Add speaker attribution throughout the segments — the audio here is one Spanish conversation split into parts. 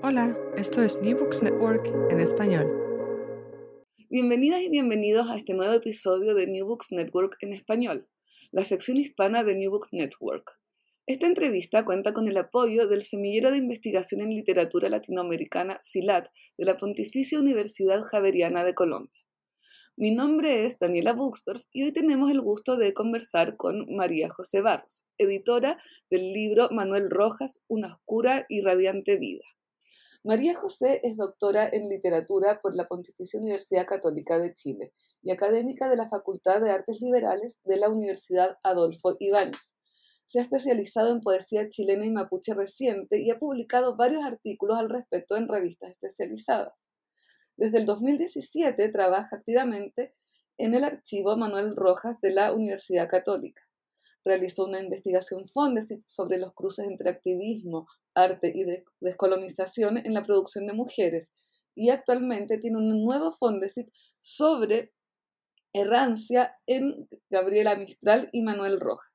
Speaker 1: Hola, esto es New Books Network en español.
Speaker 2: Bienvenidas y bienvenidos a este nuevo episodio de New Books Network en español, la sección hispana de New Books Network. Esta entrevista cuenta con el apoyo del Semillero de Investigación en Literatura Latinoamericana SILAT de la Pontificia Universidad Javeriana de Colombia. Mi nombre es Daniela Buxdorf y hoy tenemos el gusto de conversar con María José Barros, editora del libro Manuel Rojas, Una oscura y radiante vida. María José es doctora en literatura por la Pontificia Universidad Católica de Chile y académica de la Facultad de Artes Liberales de la Universidad Adolfo Ibáñez. Se ha especializado en poesía chilena y mapuche reciente y ha publicado varios artículos al respecto en revistas especializadas. Desde el 2017 trabaja activamente en el archivo Manuel Rojas de la Universidad Católica. Realizó una investigación Fondesit sobre los cruces entre activismo, arte y descolonización en la producción de mujeres y actualmente tiene un nuevo Fondesit sobre errancia en Gabriela Mistral y Manuel Rojas.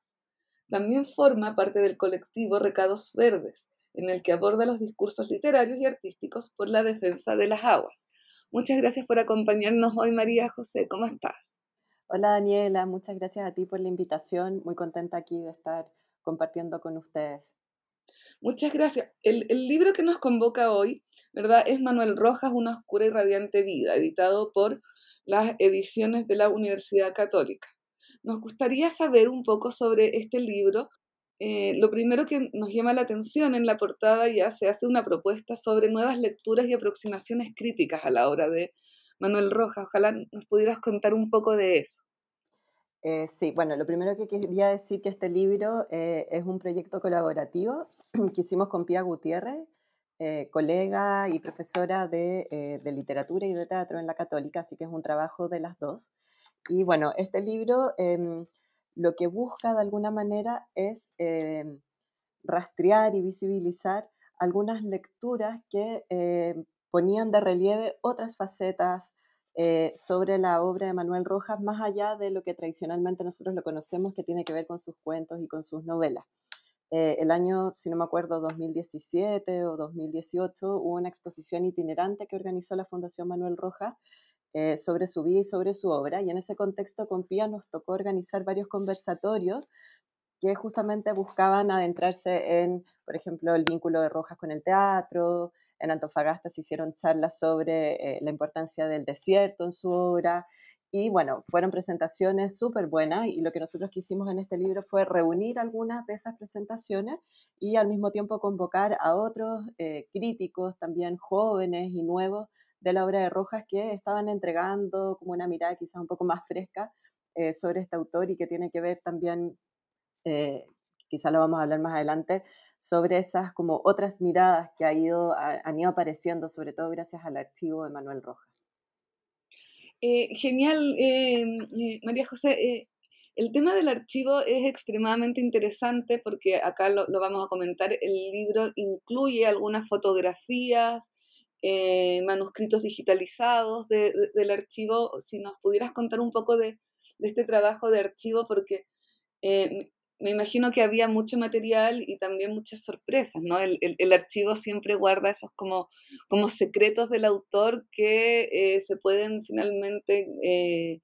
Speaker 2: También forma parte del colectivo Recados Verdes, en el que aborda los discursos literarios y artísticos por la defensa de las aguas. Muchas gracias por acompañarnos hoy, María José. ¿Cómo estás?
Speaker 3: Hola, Daniela. Muchas gracias a ti por la invitación. Muy contenta aquí de estar compartiendo con ustedes.
Speaker 2: Muchas gracias. El, libro que nos convoca hoy, ¿verdad? Es Manuel Rojas, Una oscura y radiante vida, editado por las ediciones de la Universidad Católica. Nos gustaría saber un poco sobre este libro. Eh, lo primero que nos llama la atención en la portada ya se hace una propuesta sobre nuevas lecturas y aproximaciones críticas a la obra de Manuel Rojas. Ojalá nos pudieras contar un poco de eso.
Speaker 3: Eh, sí, bueno, lo primero que quería decir que este libro eh, es un proyecto colaborativo que hicimos con Pia Gutiérrez, eh, colega y profesora de, literatura y de teatro en la católica, así que es un trabajo de las dos. Y bueno, este libro em, lo que busca de alguna manera es em, rastrear y visibilizar algunas lecturas que em, ponían de relieve otras facetas eh, sobre la obra de Manuel Rojas, más allá de lo que tradicionalmente nosotros lo conocemos, que tiene que ver con sus cuentos y con sus novelas. Eh, el año, si no me acuerdo, 2017 o 2018, hubo una exposición itinerante que organizó la Fundación Manuel Rojas eh, sobre su vida y sobre su obra, y en ese contexto con Pía nos tocó organizar varios conversatorios que justamente buscaban adentrarse en, por ejemplo, el vínculo de Rojas con el teatro, en Antofagasta se hicieron charlas sobre eh, la importancia del desierto en su obra. Y bueno, fueron presentaciones súper buenas y lo que nosotros quisimos en este libro fue reunir algunas de esas presentaciones y al mismo tiempo convocar a otros eh, críticos también jóvenes y nuevos de la obra de Rojas que estaban entregando como una mirada quizás un poco más fresca eh, sobre este autor y que tiene que ver también, quizás lo vamos a hablar más adelante, sobre esas como otras miradas que ha ido, han ido apareciendo, sobre todo gracias al archivo de Manuel Rojas.
Speaker 2: Eh, genial, em, eh, María José. Eh, el tema del archivo es extremadamente interesante porque acá lo, vamos a comentar. El libro incluye algunas fotografías, manuscritos digitalizados del archivo. Si nos pudieras contar un poco de este trabajo de archivo, porque me imagino que había mucho material y también muchas sorpresas, ¿no? El, archivo siempre guarda esos como, como secretos del autor que eh, se pueden finalmente, eh,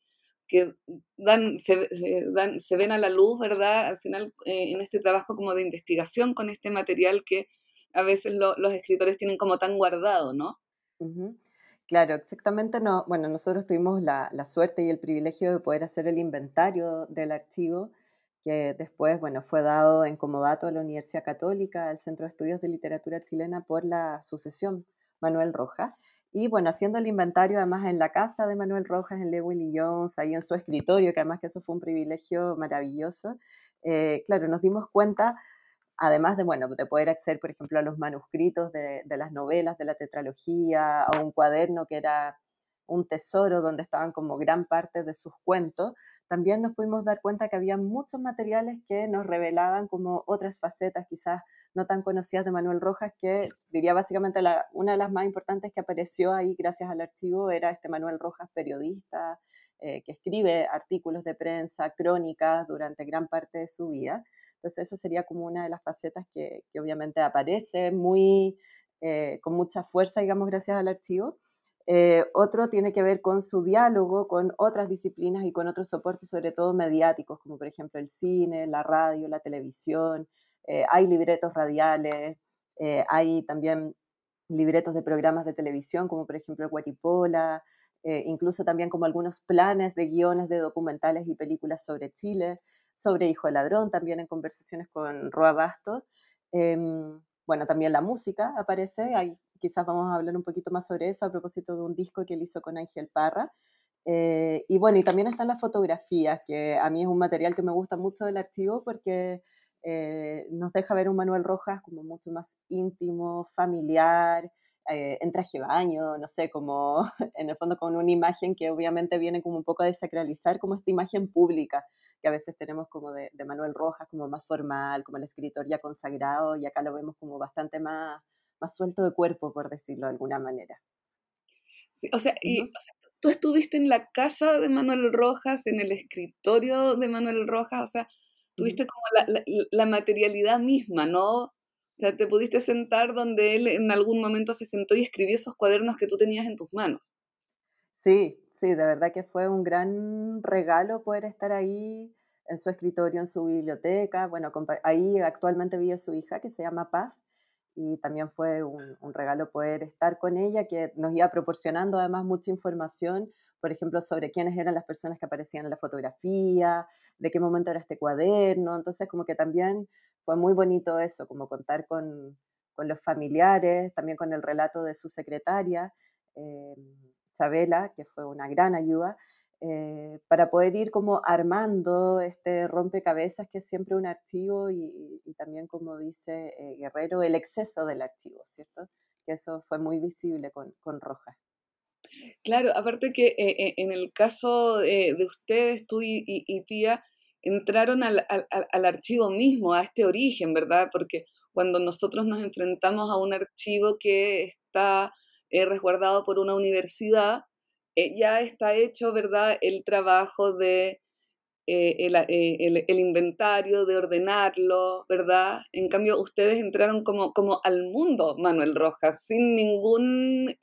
Speaker 2: que dan se, eh, dan, se ven a la luz, ¿verdad? Al final, en este trabajo como de investigación con este material que a veces los escritores tienen como tan guardado, ¿no?
Speaker 3: Claro, exactamente no. Bueno, nosotros tuvimos la, suerte y el privilegio de poder hacer el inventario del archivo, que después, bueno, fue dado en comodato a la Universidad Católica, al Centro de Estudios de Literatura Chilena, por la sucesión Manuel Rojas. Y bueno, haciendo el inventario además en la casa de Manuel Rojas, en Lewin Jones, ahí en su escritorio, que además que eso fue un privilegio maravilloso, eh, claro, nos dimos cuenta además de, bueno, de poder acceder, por ejemplo, a los manuscritos de, las novelas, de la tetralogía, a un cuaderno que era un tesoro donde estaban como gran parte de sus cuentos, también nos pudimos dar cuenta que había muchos materiales que nos revelaban como otras facetas quizás no tan conocidas de Manuel Rojas, que diría básicamente una de las más importantes que apareció ahí gracias al archivo era este Manuel Rojas, periodista, eh, que escribe artículos de prensa, crónicas durante gran parte de su vida. Entonces, esa sería como una de las facetas que, obviamente aparece muy, eh, con mucha fuerza, digamos, gracias al archivo. Eh, otro tiene que ver con su diálogo con otras disciplinas y con otros soportes, sobre todo mediáticos, como por ejemplo el cine, la radio, la televisión. Eh, hay libretos radiales, hay también libretos de programas de televisión, como por ejemplo el Guatipola, incluso también como algunos planes de guiones de documentales y películas sobre Chile sobre Hijo de Ladrón, también en conversaciones con Roa Bastos. Em, bueno, también la música aparece, ahí quizás vamos a hablar un poquito más sobre eso a propósito de un disco que él hizo con Ángel Parra. Eh, y bueno, y también están las fotografías, que a mí es un material que me gusta mucho del archivo porque eh, nos deja ver un Manuel Rojas como mucho más íntimo, familiar, eh, en traje de baño, no sé, como en el fondo con una imagen que obviamente viene como un poco a desacralizar como esta imagen pública que a veces tenemos como de, Manuel Rojas, como más formal, como el escritor ya consagrado, y acá lo vemos como bastante más, más suelto de cuerpo, por decirlo de alguna manera.
Speaker 2: Sí, o sea, y, tú estuviste en la casa de Manuel Rojas, en el escritorio de Manuel Rojas, o sea, tuviste como la, la, materialidad misma, ¿no? O sea, te pudiste sentar donde él en algún momento se sentó y escribió esos cuadernos que tú tenías en tus manos.
Speaker 3: Sí, Sí, de verdad que fue un gran regalo poder estar ahí en su escritorio, en su biblioteca. Bueno, ahí actualmente vive su hija que se llama Paz y también fue un, regalo poder estar con ella que nos iba proporcionando además mucha información, por ejemplo, sobre quiénes eran las personas que aparecían en la fotografía, de qué momento era este cuaderno. Entonces, como que también fue muy bonito eso, como contar con, los familiares, también con el relato de su secretaria. Em, Isabela, que fue una gran ayuda, eh, para poder ir como armando este rompecabezas que es siempre un archivo y, también, como dice eh, Guerrero, el exceso del archivo, ¿cierto? Que eso fue muy visible con, con Rojas.
Speaker 2: Claro, aparte que eh, en el caso de ustedes, tú y, Pía, entraron al, al, archivo mismo, a este origen, ¿verdad? Porque cuando nosotros nos enfrentamos a un archivo que está resguardado por una universidad, eh, ya está hecho, ¿verdad?, el trabajo de eh, el, inventario, de ordenarlo, ¿verdad? En cambio, ustedes entraron como, como al mundo, Manuel Rojas, sin ningún...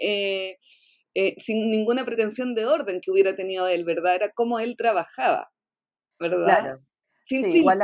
Speaker 2: sin ninguna pretensión de orden que hubiera tenido él, ¿verdad? Era como él trabajaba, ¿verdad?
Speaker 3: Claro. Sin sí, igual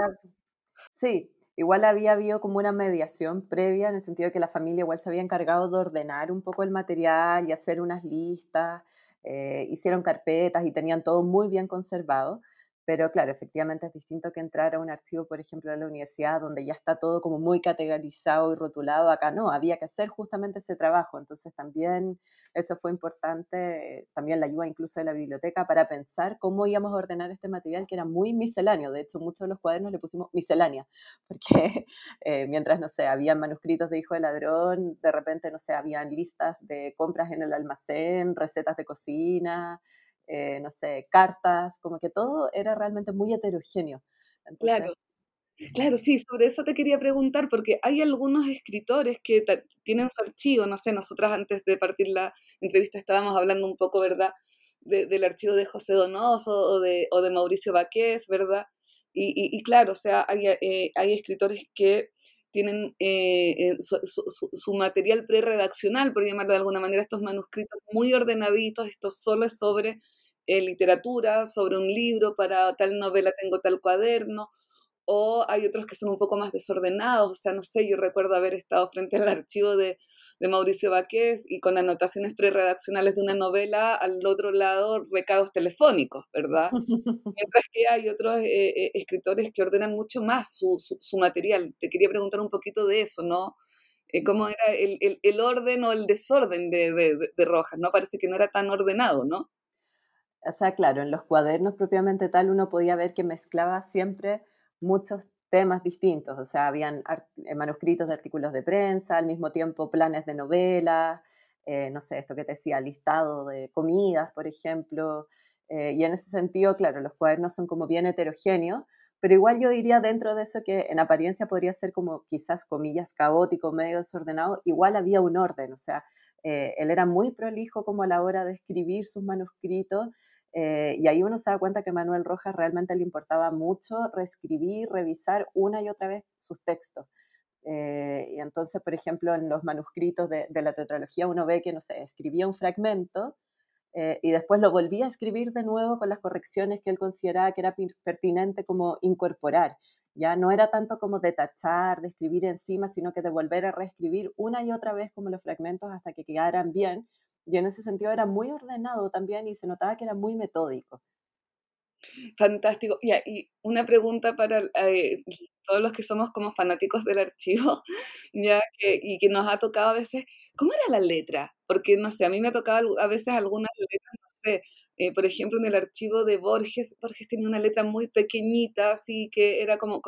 Speaker 3: sí, Igual había habido como una mediación previa en el sentido de que la familia igual se había encargado de ordenar un poco el material y hacer unas listas, eh, hicieron carpetas y tenían todo muy bien conservado. Pero claro, efectivamente es distinto que entrar a un archivo, por ejemplo, de la universidad, donde ya está todo como muy categorizado y rotulado. Acá no, había que hacer justamente ese trabajo. Entonces también eso fue importante, también la ayuda incluso de la biblioteca para pensar cómo íbamos a ordenar este material que era muy misceláneo. De hecho, muchos de los cuadernos le pusimos miscelánea, porque eh, mientras, no sé, habían manuscritos de Hijo de Ladrón, de repente, no sé, habían listas de compras en el almacén, recetas de cocina. Eh, no sé, cartas, como que todo era realmente muy heterogéneo.
Speaker 2: claro. Claro, sí, sobre eso te quería preguntar, porque hay algunos escritores que tienen su archivo, no sé, nosotras antes de partir la entrevista estábamos hablando un poco, ¿verdad?, del archivo de José Donoso o de, o de Mauricio Baqués, ¿verdad? Y, claro, o sea, hay, eh, hay escritores que tienen eh, su, su, su, material preredaccional, por llamarlo de alguna manera, estos manuscritos muy ordenaditos, esto solo es sobre eh, literatura, sobre un libro, para tal novela tengo tal cuaderno, o hay otros que son un poco más desordenados, o sea, no sé, yo recuerdo haber estado frente al archivo de, de Mauricio Baqués y con anotaciones preredaccionales de una novela, al otro lado recados telefónicos, ¿verdad? Mientras que hay otros eh, eh, escritores que ordenan mucho más su, su, material. Te quería preguntar un poquito de eso, ¿no? Eh, ¿Cómo era el, el, el, orden o el desorden de, de, de Rojas? ¿no? Parece que no era tan ordenado, ¿no?
Speaker 3: O sea, claro, en los cuadernos propiamente tal uno podía ver que mezclaba siempre muchos temas distintos, o sea, habían eh, manuscritos de artículos de prensa, al mismo tiempo planes de novelas, eh, no sé, esto que te decía, listado de comidas, por ejemplo, eh, y en ese sentido, claro, los cuadernos son como bien heterogéneos, pero igual yo diría dentro de eso que en apariencia podría ser como quizás comillas caótico, medio desordenado, igual había un orden, o sea, él era muy prolijo como a la hora de escribir sus manuscritos eh, y ahí uno se da cuenta que Manuel Rojas realmente le importaba mucho reescribir, revisar una y otra vez sus textos. Eh, y entonces, por ejemplo, en los manuscritos de, la tetralogía uno ve que, no sé, escribía un fragmento eh, y después lo volvía a escribir de nuevo con las correcciones que él consideraba que era pertinente como incorporar. Ya no era tanto como de tachar, de escribir encima, sino que de volver a reescribir una y otra vez como los fragmentos hasta que quedaran bien, y en ese sentido era muy ordenado también y se notaba que era muy metódico.
Speaker 2: Fantástico. y una pregunta para eh, todos los que somos como fanáticos del archivo, ya que, y que nos ha tocado a veces, ¿cómo era la letra? Porque, no sé, a mí me ha tocado a veces algunas letras, no sé, eh, por ejemplo, en el archivo de Borges, Borges tenía una letra muy pequeñita, así que era como,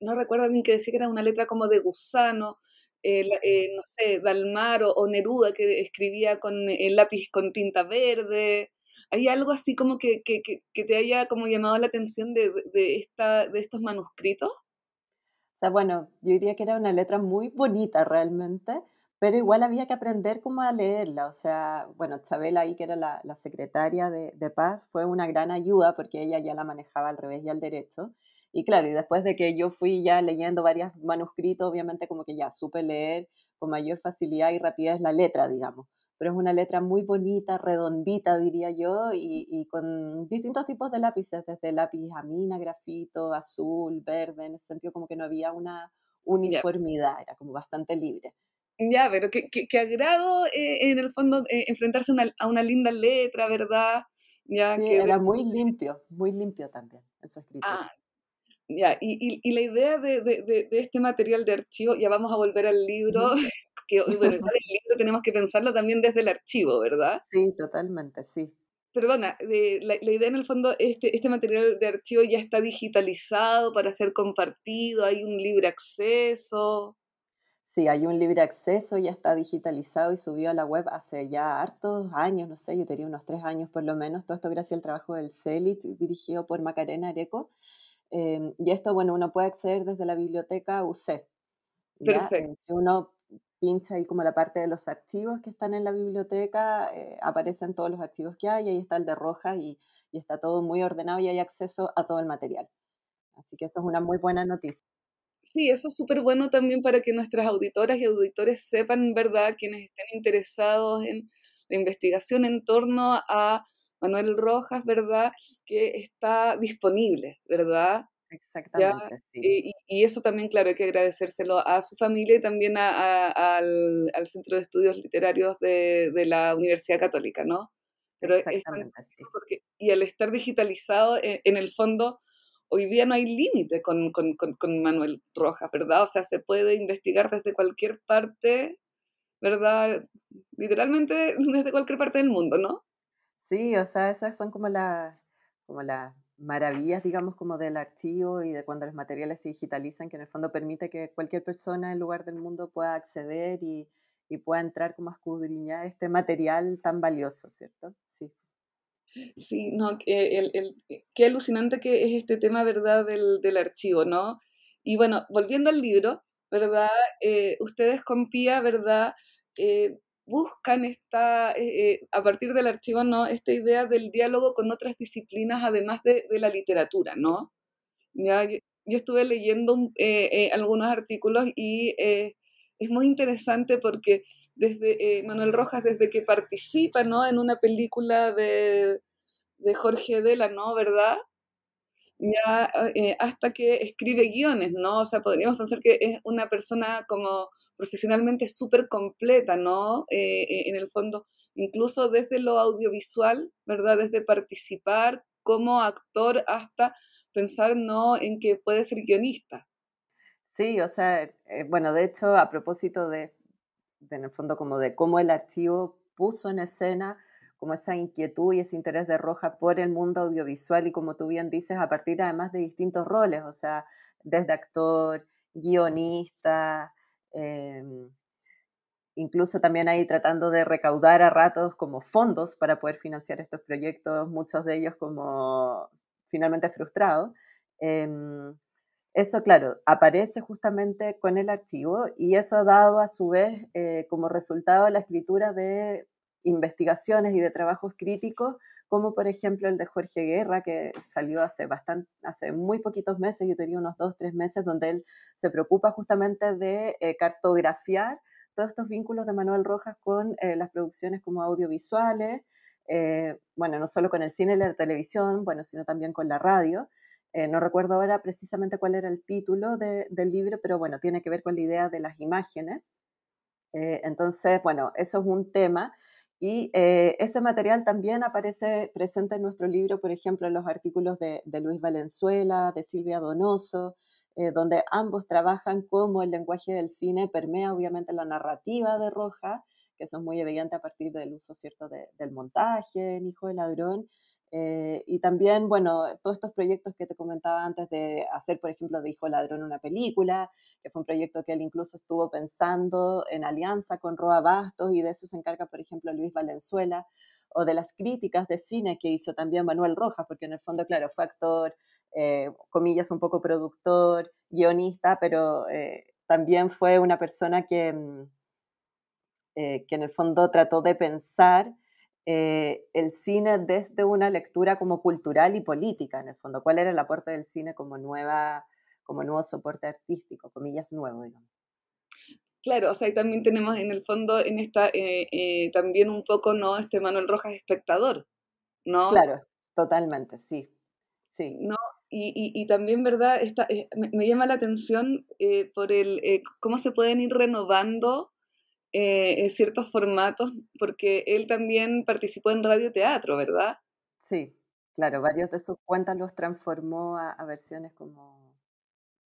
Speaker 2: no recuerdo bien que decía que era una letra como de gusano, eh, no sé, Dalmar o, Neruda que escribía con el lápiz con tinta verde. ¿Hay algo así como que, que, que te haya como llamado la atención de, de, esta, de estos manuscritos?
Speaker 3: O sea, bueno, yo diría que era una letra muy bonita realmente, pero igual había que aprender cómo a leerla. O sea, bueno, Chabela ahí, que era la, la secretaria de, de, Paz, fue una gran ayuda porque ella ya la manejaba al revés y al derecho. Y claro, y después de que yo fui ya leyendo varios manuscritos, obviamente como que ya supe leer con mayor facilidad y rapidez la letra, digamos. Pero es una letra muy bonita, redondita, diría yo, y, con distintos tipos de lápices, desde lápiz amina, grafito, azul, verde, en ese sentido como que no había una uniformidad, era como bastante libre.
Speaker 2: Ya, pero qué, qué, agrado eh, en el fondo eh, enfrentarse a una linda letra, ¿verdad?
Speaker 3: Ya, sí, era muy limpio, muy limpio también en su escritura.
Speaker 2: Ah, ya, y, y, la idea de, de, de, este material de archivo, ya vamos a volver al libro, que bueno, el libro tenemos que pensarlo también desde el archivo, ¿verdad?
Speaker 3: Sí, totalmente, sí.
Speaker 2: Perdona, la, la, idea en el fondo, este, este material de archivo ya está digitalizado para ser compartido, hay un libre acceso.
Speaker 3: Sí, hay un libre acceso, ya está digitalizado y subió a la web hace ya hartos años, no sé, yo tenía unos tres años por lo menos, todo esto gracias al trabajo del CELIT dirigido por Macarena Areco. Em, y esto, bueno, uno puede acceder desde la biblioteca UC. Perfecto. Eh, si uno pincha ahí como la parte de los archivos que están en la biblioteca, eh, aparecen todos los archivos que hay, ahí está el de Rojas y, y está todo muy ordenado y hay acceso a todo el material. Así que eso es una muy buena noticia.
Speaker 2: Sí, eso es súper bueno también para que nuestras auditoras y auditores sepan, ¿verdad?, quienes estén interesados en la investigación en torno a Manuel Rojas, ¿verdad? Que está disponible, ¿verdad?
Speaker 3: Exactamente.
Speaker 2: Sí. Y, eso también, claro, hay que agradecérselo a su familia y también al, Centro de Estudios Literarios de, la Universidad Católica, ¿no?
Speaker 3: Pero Exactamente, sí.
Speaker 2: porque, y al estar digitalizado, en, en, el fondo, hoy día no hay límite con, con, con, Manuel Rojas, ¿verdad? O sea, se puede investigar desde cualquier parte, ¿verdad? Literalmente desde cualquier parte del mundo, ¿no?
Speaker 3: Sí, o sea, esas son como, las como las maravillas, digamos, como del archivo y de cuando los materiales se digitalizan, que en el fondo permite que cualquier persona en lugar del mundo pueda acceder y, y pueda entrar como a escudriñar este material tan valioso, ¿cierto? Sí.
Speaker 2: Sí, no, el, el, qué alucinante que es este tema, ¿verdad?, del, del archivo, ¿no? Y bueno, volviendo al libro, ¿verdad? Eh, ustedes con Pía, ¿verdad? Eh, buscan esta, eh, eh, a partir del archivo, ¿no? Esta idea del diálogo con otras disciplinas, además de, de la literatura, ¿no? Ya, yo, estuve leyendo eh, algunos artículos y es muy interesante porque desde Manuel Rojas, desde que participa, ¿no? En una película de, de Jorge Dela, ¿no? ¿Verdad? ya hasta que escribe guiones, ¿no? O sea, podríamos pensar que es una persona como profesionalmente súper completa, ¿no? Eh, eh, en el fondo, incluso desde lo audiovisual, ¿verdad? Desde participar como actor hasta pensar, ¿no? En que puede ser guionista.
Speaker 3: Sí, o sea, bueno, de hecho, a propósito de, de, en el fondo, como de cómo el archivo puso en escena como esa inquietud y ese interés de Roja por el mundo audiovisual y como tú bien dices, a partir además de distintos roles, o sea, desde actor, guionista, em, incluso también ahí tratando de recaudar a ratos como fondos para poder financiar estos proyectos, muchos de ellos como finalmente frustrados. Em, eso, claro, aparece justamente con el archivo y eso ha dado a su vez eh, como resultado la escritura de investigaciones y de trabajos críticos, como por ejemplo el de Jorge Guerra, que salió hace, bastante, hace muy poquitos meses, yo tenía unos dos, tres meses, donde él se preocupa justamente de eh, cartografiar todos estos vínculos de Manuel Rojas con eh, las producciones como audiovisuales, eh, bueno, no solo con el cine y la televisión, bueno, sino también con la radio. no recuerdo ahora precisamente cuál era el título del libro, pero bueno, tiene que ver con la idea de las imágenes. entonces, bueno, eso es un tema. Y eh, ese material también aparece presente en nuestro libro, por ejemplo, en los artículos de, Luis Valenzuela, de Silvia Donoso, eh, donde ambos trabajan cómo el lenguaje del cine permea obviamente la narrativa de Roja, que eso es muy evidente a partir del uso cierto del montaje en Hijo de Ladrón, eh, y también, bueno, todos estos proyectos que te comentaba antes de hacer, por ejemplo, de Hijo Ladrón una película, que fue un proyecto que él incluso estuvo pensando en alianza con Roa Bastos y de eso se encarga, por ejemplo, Luis Valenzuela, o de las críticas de cine que hizo también Manuel Rojas, porque en el fondo, claro, fue actor, eh, comillas, un poco productor, guionista, pero eh, también fue una persona que, mm, que en el fondo trató de pensar eh, el cine desde una lectura como cultural y política, en el fondo. ¿Cuál era el aporte del cine como, nueva, como nuevo soporte artístico, comillas nuevo, digamos?
Speaker 2: Claro, o sea, y también tenemos en el fondo, en esta, eh, eh, también un poco, ¿no? Este Manuel Rojas espectador, ¿no?
Speaker 3: Claro, totalmente, sí, sí.
Speaker 2: ¿No? Y, y, también, ¿verdad? Esta, me, me, llama la atención por el cómo se pueden ir renovando eh, ciertos formatos, porque él también participó en radioteatro, ¿verdad?
Speaker 3: Sí, claro, varios de sus cuentas los transformó a, versiones como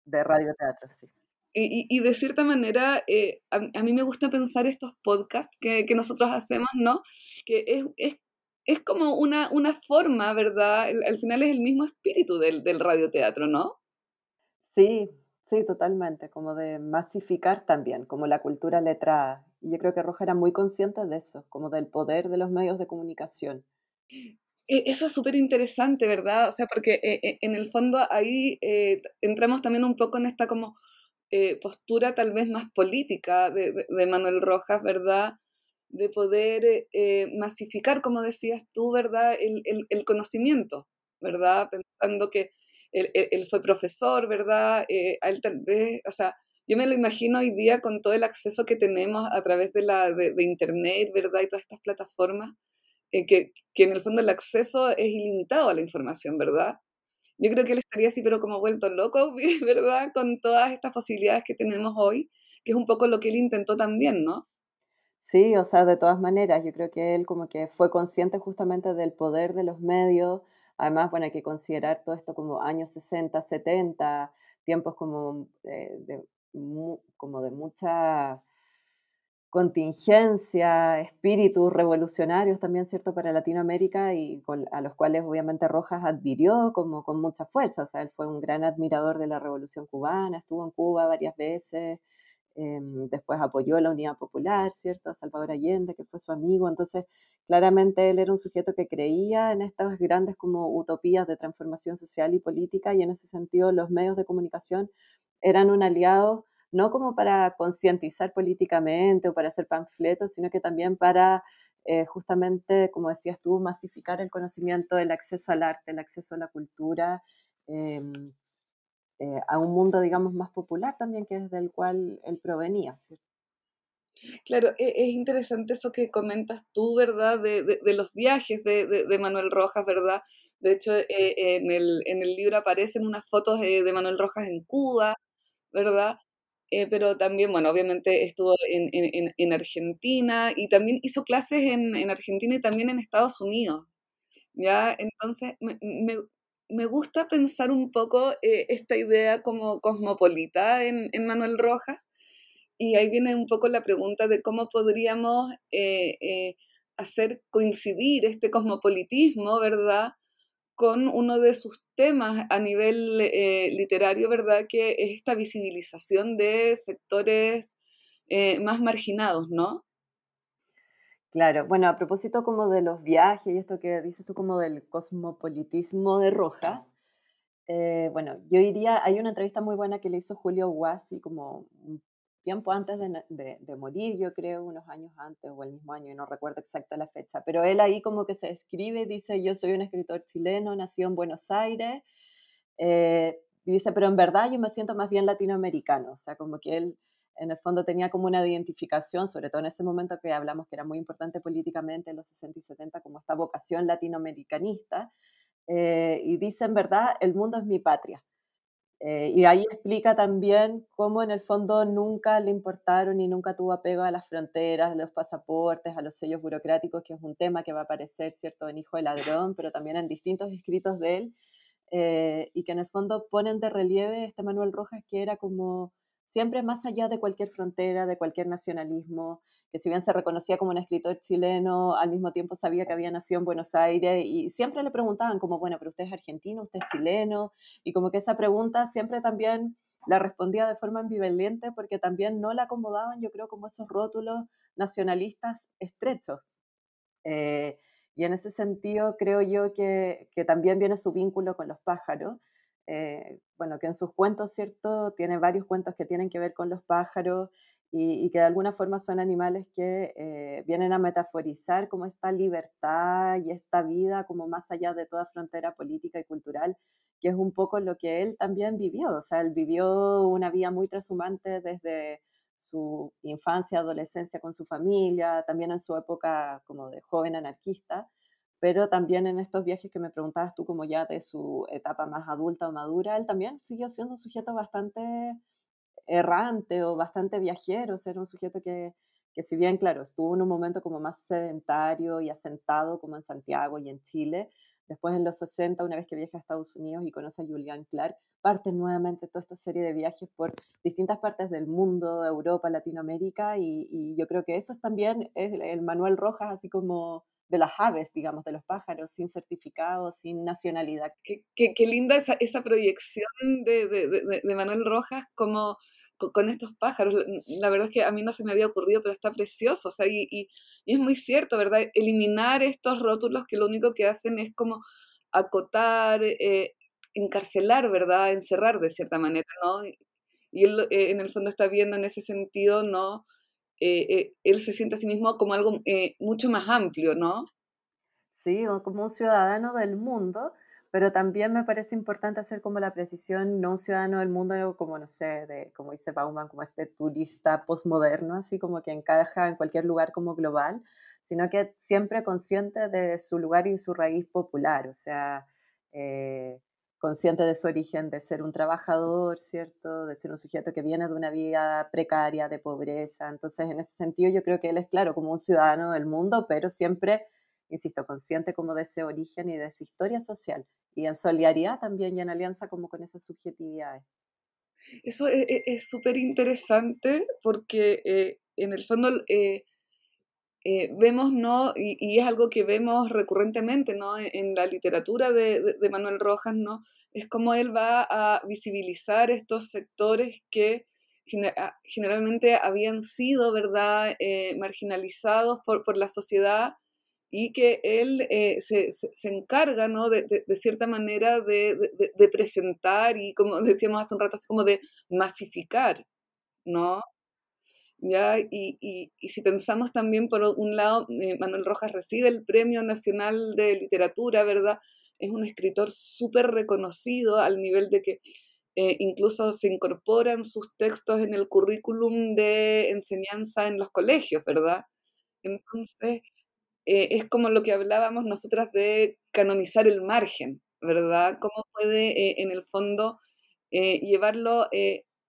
Speaker 3: de radioteatro, sí.
Speaker 2: Y, y, de cierta manera, eh, a, mí me gusta pensar estos podcasts que, que nosotros hacemos, ¿no? Que es, es, es como una, una, forma, ¿verdad? al final es el mismo espíritu del, del radioteatro, ¿no?
Speaker 3: Sí, sí, totalmente, como de masificar también, como la cultura letrada. Y yo creo que Roja era muy consciente de eso, como del poder de los medios de comunicación.
Speaker 2: E, eso es súper interesante, ¿verdad? O sea, porque eh, eh, en el fondo ahí eh, entramos también un poco en esta como postura tal vez más política de, Manuel Rojas, ¿verdad? De poder masificar, como decías tú, ¿verdad? El, el, conocimiento, ¿verdad? Pensando que él, él, fue profesor, ¿verdad? a él tal vez, o sea, yo me lo imagino hoy día con todo el acceso que tenemos a través de, la, de, Internet, ¿verdad? Y todas estas plataformas, eh, que, que, en el fondo el acceso es ilimitado a la información, ¿verdad? Yo creo que él estaría así, pero como vuelto loco, ¿verdad? Con todas estas posibilidades que tenemos hoy, que es un poco lo que él intentó también, ¿no?
Speaker 3: Sí, o sea, de todas maneras, yo creo que él como que fue consciente justamente del poder de los medios. Además, bueno, hay que considerar todo esto como años 60, 70, tiempos como eh, de como de mucha contingencia, espíritus revolucionarios también, ¿cierto?, para Latinoamérica y a los cuales obviamente Rojas adhirió como con mucha fuerza. O sea, él fue un gran admirador de la revolución cubana, estuvo en Cuba varias veces, em, después apoyó la Unidad Popular, ¿cierto?, a Salvador Allende, que fue su amigo. Entonces, claramente él era un sujeto que creía en estas grandes como utopías de transformación social y política y en ese sentido los medios de comunicación eran un aliado no como para concientizar políticamente o para hacer panfletos, sino que también para eh, justamente, como decías tú, masificar el conocimiento, el acceso al arte, el acceso a la cultura, em, eh, a un mundo, digamos, más popular también, que es del cual él provenía.
Speaker 2: Claro, e- es interesante eso que comentas tú, ¿verdad? De, de- de los viajes de, de- Manuel Rojas, ¿verdad? De hecho, eh, en el, en el libro aparecen unas fotos de Manuel Rojas en Cuba, ¿verdad? Eh, pero también, bueno, obviamente estuvo en, en- en- en Argentina y también hizo clases en, en Argentina y también en Estados Unidos, ¿ya? Entonces, me, me- me gusta pensar un poco eh, esta idea como cosmopolita en, Manuel Rojas y ahí viene un poco la pregunta de cómo podríamos eh, hacer coincidir este cosmopolitismo, ¿verdad? Con uno de sus temas a nivel eh, literario, ¿verdad? Que es esta visibilización de sectores eh, más marginados, ¿no?
Speaker 3: Claro, bueno, a propósito como de los viajes y esto que dices tú como del cosmopolitismo de Rojas, eh, bueno, yo iría, hay una entrevista muy buena que le hizo Julio Guasi como un tiempo antes de, de- de morir, yo creo, unos años antes o el mismo año, no recuerdo exacta la fecha, pero él ahí como que se escribe, dice, yo soy un escritor chileno, nació en Buenos Aires, eh, y dice, pero en verdad yo me siento más bien latinoamericano, o sea, como que él en el fondo tenía como una identificación, sobre todo en ese momento que hablamos que era muy importante políticamente en los 60 y 70, como esta vocación latinoamericanista, eh, y dice, en verdad, el mundo es mi patria. Eh, y ahí explica también cómo en el fondo nunca le importaron y nunca tuvo apego a las fronteras, a los pasaportes, a los sellos burocráticos, que es un tema que va a aparecer, ¿cierto?, en Hijo de Ladrón, pero también en distintos escritos de él, eh, y que en el fondo ponen de relieve este Manuel Rojas que era como siempre más allá de cualquier frontera, de cualquier nacionalismo, que si bien se reconocía como un escritor chileno, al mismo tiempo sabía que había nacido en Buenos Aires y siempre le preguntaban como, bueno, pero usted es argentino, usted es chileno, y como que esa pregunta siempre también la respondía de forma ambivalente porque también no la acomodaban, yo creo, como esos rótulos nacionalistas estrechos. Eh, y en ese sentido creo yo que, que también viene su vínculo con los pájaros. Eh, bueno, que en sus cuentos, ¿cierto? Tiene varios cuentos que tienen que ver con los pájaros y, que de alguna forma son animales que eh, vienen a metaforizar como esta libertad y esta vida como más allá de toda frontera política y cultural, que es un poco lo que él también vivió. O sea, él vivió una vida muy trashumante desde su infancia, adolescencia con su familia, también en su época como de joven anarquista, pero también en estos viajes que me preguntabas tú como ya de su etapa más adulta o madura, él también siguió siendo un sujeto bastante errante o bastante viajero, o sea, era un sujeto que, que si bien, claro, estuvo en un momento como más sedentario y asentado como en Santiago y en Chile, después en los 60, una vez que viaja a Estados Unidos y conoce a Julian Clark, parte nuevamente toda esta serie de viajes por distintas partes del mundo, Europa, Latinoamérica, y, yo creo que eso es también el, el Manuel Rojas, así como de las aves, digamos, de los pájaros, sin certificado, sin nacionalidad.
Speaker 2: Qué, qué- linda esa, esa proyección de, de- de- Manuel Rojas como co- con, estos pájaros. La, verdad es que a mí no se me había ocurrido, pero está precioso. O sea, y, y- es muy cierto, ¿verdad? Eliminar estos rótulos que lo único que hacen es como acotar, eh, encarcelar, ¿verdad? Encerrar de cierta manera, ¿no? Y, y él eh, en el fondo está viendo en ese sentido, ¿no? Eh, eh, él se siente a sí mismo como algo eh, mucho más amplio, ¿no?
Speaker 3: ¿sí? Como un ciudadano del mundo, pero también me parece importante hacer como la precisión, no un ciudadano del mundo como, no sé, como dice Bauman, como este turista postmoderno, así como que encaja en cualquier lugar como global, sino que siempre consciente de su lugar y su raíz popular, o sea, eh, consciente de su origen de ser un trabajador, ¿cierto? De ser un sujeto que viene de una vida precaria, de pobreza. Entonces, en ese sentido, yo creo que él es, claro, como un ciudadano del mundo, pero siempre insisto, consciente como de ese origen y de esa historia social, y en solidaridad también y en alianza como con esas subjetividades.
Speaker 2: Eso e- e- es súper interesante porque eh, en el fondo eh, eh, vemos, ¿no? Y, y es algo que vemos recurrentemente, ¿no? En, en la literatura de, de- de Manuel Rojas, ¿no? Es como él va a visibilizar estos sectores que gene- a- generalmente habían sido, ¿verdad?, eh, marginalizados por, por la sociedad y que él eh, se, se- encarga, ¿no? De, de- de cierta manera de- de presentar y, como decíamos hace un rato, así como de masificar, ¿no? ¿Ya? Y, y- y si pensamos también, por un lado, eh, Manuel Rojas recibe el Premio Nacional de Literatura, ¿verdad? Es un escritor súper reconocido al nivel de que eh, incluso se incorporan sus textos en el currículum de enseñanza en los colegios, ¿verdad? Entonces, eh, es como lo que hablábamos nosotras de canonizar el margen, ¿verdad? ¿Cómo puede en el fondo llevarlo,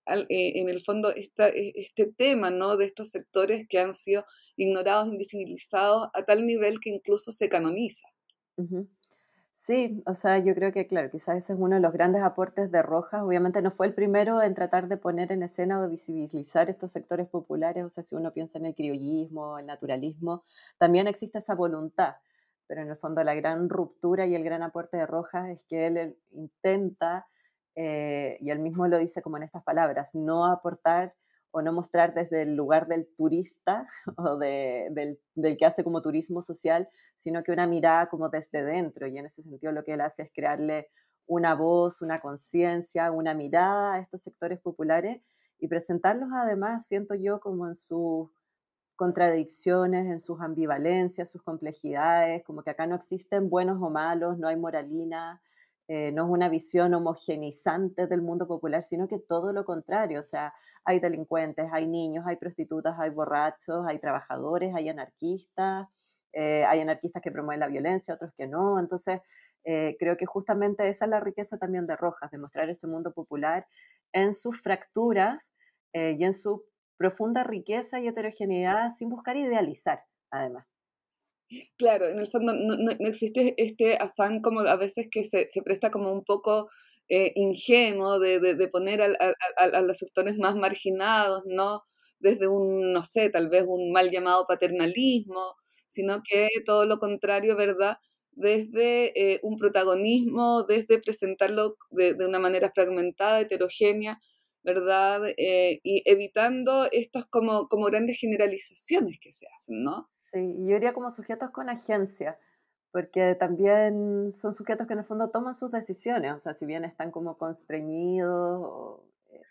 Speaker 2: en el fondo, e, este tema, ¿no? De estos sectores que han sido ignorados, invisibilizados a tal nivel que incluso se canoniza.
Speaker 3: Sí, o sea, yo creo que, claro, quizás ese es uno de los grandes aportes de Rojas. Obviamente no fue el primero en tratar de poner en escena o de visibilizar estos sectores populares. O sea, si uno piensa en el criollismo, el naturalismo, también existe esa voluntad. Pero en el fondo la gran ruptura y el gran aporte de Rojas es que él intenta, eh, y él mismo lo dice como en estas palabras, no aportar o no mostrar desde el lugar del turista o del, que hace como turismo social, sino que una mirada como desde dentro. Y en ese sentido lo que él hace es crearle una voz, una conciencia, una mirada a estos sectores populares y presentarlos además, siento yo, como en sus contradicciones, en sus ambivalencias, sus complejidades, como que acá no existen buenos o malos, no hay moralina, eh, no es una visión homogenizante del mundo popular, sino que todo lo contrario, o sea, hay delincuentes, hay niños, hay prostitutas, hay borrachos, hay trabajadores, hay anarquistas, eh, hay anarquistas que promueven la violencia, otros que no, entonces eh, creo que justamente esa es la riqueza también de Rojas, de mostrar ese mundo popular en sus fracturas y en su profunda riqueza y heterogeneidad sin buscar idealizar, además.
Speaker 2: Claro, en el fondo no, no, existe este afán como a veces que se, se presta como un poco eh, ingenuo de, de, poner a los sectores más marginados, ¿no? Desde un, no sé, tal vez un mal llamado paternalismo, sino que todo lo contrario, ¿verdad? Desde eh, un protagonismo, desde presentarlo de, de, una manera fragmentada, heterogénea, ¿verdad? Eh, y evitando estas como, como grandes generalizaciones que se hacen, ¿no?
Speaker 3: Sí, yo diría como sujetos con agencia, porque también son sujetos que en el fondo toman sus decisiones, o sea, si bien están como constreñidos, eh,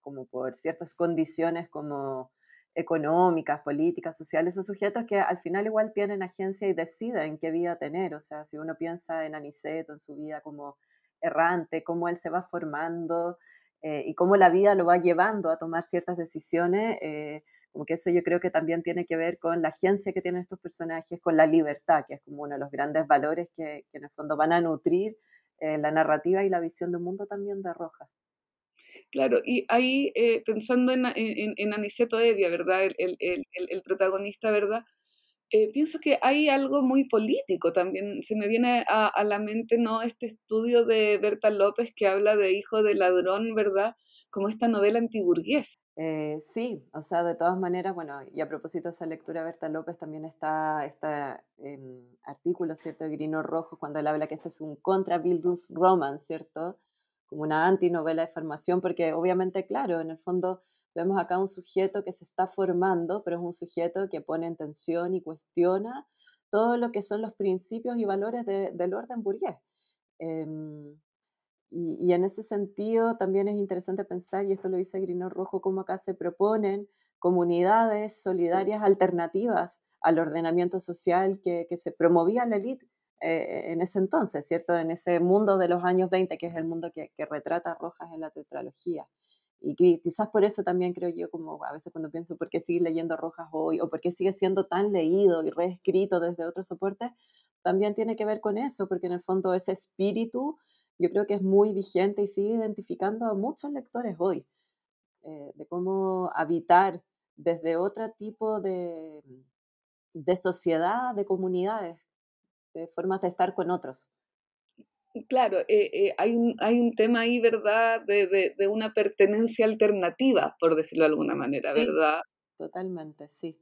Speaker 3: como por ciertas condiciones como económicas, políticas, sociales, son sujetos que al final igual tienen agencia y deciden qué vida tener, o sea, si uno piensa en Aniceto, en su vida como errante, cómo él se va formando eh, y cómo la vida lo va llevando a tomar ciertas decisiones, eh, como que eso yo creo que también tiene que ver con la agencia que tienen estos personajes, con la libertad, que es como uno de los grandes valores que, en el fondo van a nutrir eh, la narrativa y la visión del mundo también de Rojas.
Speaker 2: Claro, y ahí eh, pensando en, en, Aniceto Evia, ¿verdad? El, el, el, protagonista, ¿verdad? Eh, pienso que hay algo muy político también. Se me viene a, a, la mente, ¿no? Este estudio de Berta López que habla de Hijo de Ladrón, ¿verdad? Como esta novela antiburguesa.
Speaker 3: Eh, sí, o sea, de todas maneras, bueno, y a propósito de esa lectura, Berta López también está este artículo, ¿cierto?, de Grino Rojo, cuando él habla que este es un contra Bildungs romance, ¿cierto?, como una antinovela de formación, porque obviamente, claro, en el fondo vemos acá un sujeto que se está formando, pero es un sujeto que pone en tensión y cuestiona todo lo que son los principios y valores del orden burgués. Em, y, en ese sentido también es interesante pensar, y esto lo dice Grino Rojo, cómo acá se proponen comunidades solidarias alternativas al ordenamiento social que, que se promovía la élite eh, en ese entonces, ¿cierto? En ese mundo de los años 20, que es el mundo que, que retrata Rojas en la tetralogía. Y quizás por eso también creo yo, como a veces cuando pienso por qué sigue leyendo Rojas hoy o por qué sigue siendo tan leído y reescrito desde otros soportes, también tiene que ver con eso, porque en el fondo ese espíritu yo creo que es muy vigente y sigue identificando a muchos lectores hoy, eh, de cómo habitar desde otro tipo de, de sociedad, de comunidades, de formas de estar con otros.
Speaker 2: Claro, eh, eh, hay, un, hay un tema ahí, ¿verdad?, de, de, una pertenencia alternativa, por decirlo de alguna manera, ¿verdad?
Speaker 3: Totalmente, sí.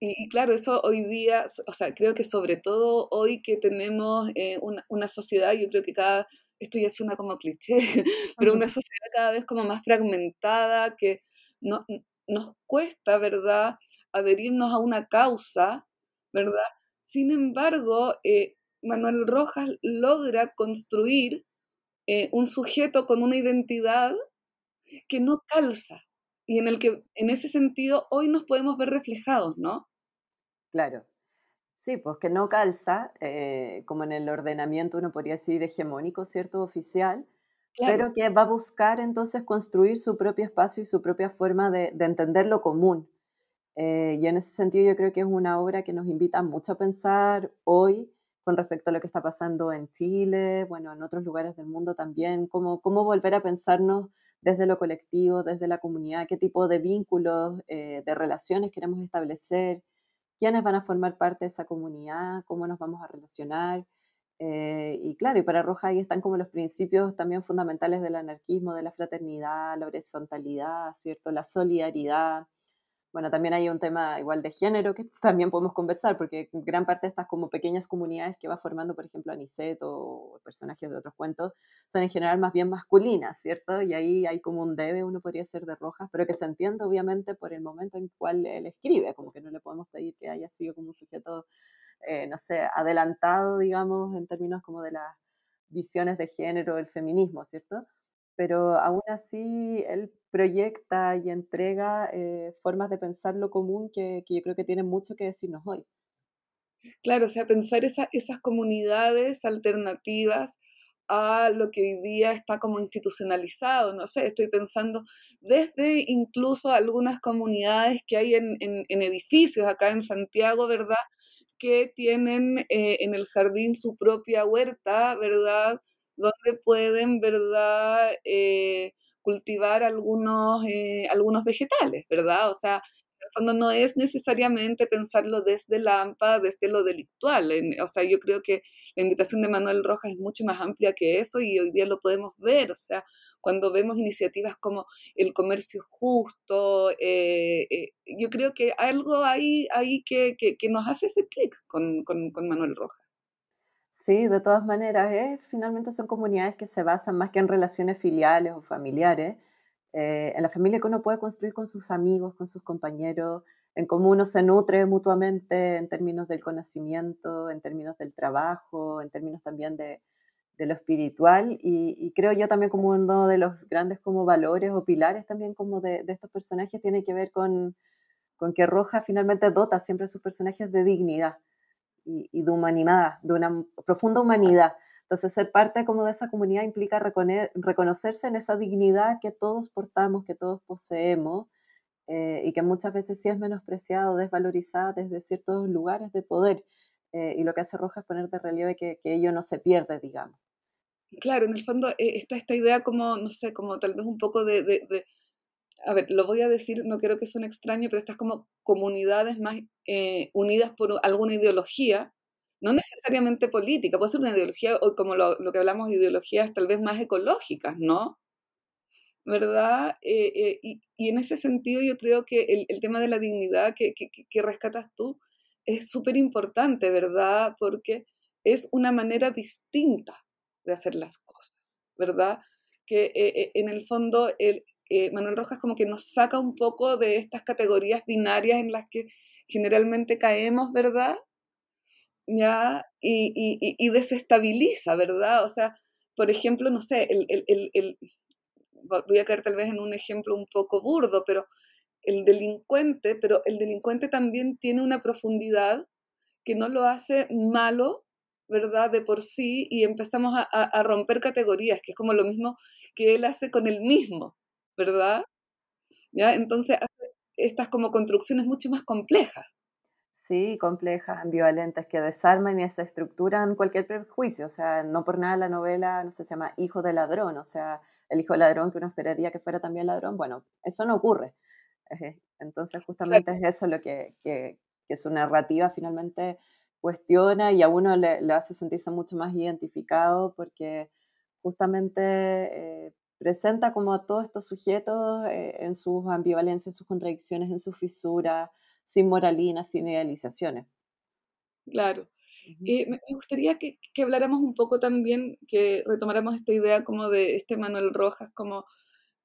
Speaker 2: Y, claro, eso hoy día, o sea, creo que sobre todo hoy que tenemos eh, una, una, sociedad, yo creo que cada, esto ya suena como cliché, pero una sociedad cada vez como más fragmentada, que no, nos cuesta, ¿verdad?, adherirnos a una causa, ¿verdad? Sin embargo, eh, Manuel Rojas logra construir eh, un sujeto con una identidad que no calza, y en el que en ese sentido hoy nos podemos ver reflejados, ¿no?
Speaker 3: Claro. Sí, pues que no calza, eh, como en el ordenamiento uno podría decir hegemónico, ¿cierto? Oficial, pero que va a buscar entonces construir su propio espacio y su propia forma de, entender lo común. Eh, y en ese sentido yo creo que es una obra que nos invita mucho a pensar hoy con respecto a lo que está pasando en Chile, bueno, en otros lugares del mundo también, cómo, cómo volver a pensarnos desde lo colectivo, desde la comunidad, qué tipo de vínculos, eh, de relaciones queremos establecer, quiénes van a formar parte de esa comunidad, cómo nos vamos a relacionar. Eh, y claro, y para Roja ahí están como los principios también fundamentales del anarquismo, de la fraternidad, la horizontalidad, ¿cierto? La solidaridad, bueno, también hay un tema igual de género que también podemos conversar, porque gran parte de estas como pequeñas comunidades que va formando, por ejemplo, Aniceto o personajes de otros cuentos, son en general más bien masculinas, ¿cierto? Y ahí hay como un debe, uno podría ser de rojas, pero que se entiende obviamente por el momento en cual él escribe, como que no le podemos pedir que haya sido como un sujeto, eh, no sé, adelantado, digamos, en términos como de las visiones de género, el feminismo, ¿cierto? pero aún así él proyecta y entrega eh, formas de pensar lo común que, yo creo que tienen mucho que decirnos hoy.
Speaker 2: Claro, o sea, pensar esas comunidades alternativas a lo que hoy día está como institucionalizado, no sé, estoy pensando desde incluso algunas comunidades que hay en, edificios acá en Santiago, ¿verdad? Que tienen eh, en el jardín su propia huerta, ¿verdad? donde pueden, ¿verdad?, eh, cultivar algunos, eh, algunos vegetales, ¿verdad? O sea, en el fondo no es necesariamente pensarlo desde la AMPA, desde lo delictual. o sea, yo creo que la invitación de Manuel Rojas es mucho más amplia que eso y hoy día lo podemos ver. O sea, cuando vemos iniciativas como el comercio justo, eh, yo creo que algo hay ahí que, que, nos hace ese clic con, con Manuel Rojas.
Speaker 3: Sí, de todas maneras, ¿eh? finalmente son comunidades que se basan más que en relaciones filiales o familiares, eh, en la familia que uno puede construir con sus amigos, con sus compañeros, en cómo uno se nutre mutuamente en términos del conocimiento, en términos del trabajo, en términos también de, lo espiritual y, creo yo también como uno de los grandes como valores o pilares también como de, de estos personajes tiene que ver con, con que Roja finalmente dota siempre a sus personajes de dignidad y, de humanidad, de una profunda humanidad. Entonces, ser parte como de esa comunidad implica reconocerse en esa dignidad que todos portamos, que todos poseemos, eh, y que muchas veces sí es menospreciado, desvalorizada desde ciertos lugares de poder. Eh, y lo que hace Roja es poner de relieve que, que, ello no se pierde, digamos.
Speaker 2: Claro, en el fondo eh, está esta idea como, no sé, como tal vez un poco de, de a ver, lo voy a decir, no quiero que suene extraño, pero estas como comunidades más eh, unidas por alguna ideología, no necesariamente política, puede ser una ideología, o como lo, que hablamos de ideologías tal vez más ecológicas, ¿no? ¿Verdad? Eh, eh, y, en ese sentido yo creo que el, tema de la dignidad que, que rescatas tú es súper importante, ¿verdad? Porque es una manera distinta de hacer las cosas, ¿verdad? Que en el fondo el, eh, Manuel Rojas como que nos saca un poco de estas categorías binarias en las que generalmente caemos, ¿verdad? ¿Ya? Y, desestabiliza, ¿verdad? O sea, por ejemplo, no sé, voy a caer tal vez en un ejemplo un poco burdo, pero el delincuente, pero el delincuente también tiene una profundidad que no lo hace malo, ¿verdad? De por sí, y empezamos a, a romper categorías, que es como lo mismo que él hace con él mismo, ¿verdad? ¿Ya? Entonces hace estas como construcciones mucho más complejas.
Speaker 3: Sí, complejas, ambivalentes, que desarman y desestructuran cualquier prejuicio. O sea, no por nada la novela, no sé, se llama Hijo de Ladrón, o sea, el hijo de ladrón que uno esperaría que fuera también ladrón. Bueno, eso no ocurre. Entonces, justamente es eso lo que, que, su narrativa finalmente cuestiona y a uno le, hace sentirse mucho más identificado porque justamente eh, presenta como a todos estos sujetos eh, en sus ambivalencias, en sus contradicciones, en sus fisuras, sin moralinas, sin idealizaciones.
Speaker 2: Claro. y me gustaría que, que, habláramos un poco también, que retomáramos esta idea como de este Manuel Rojas como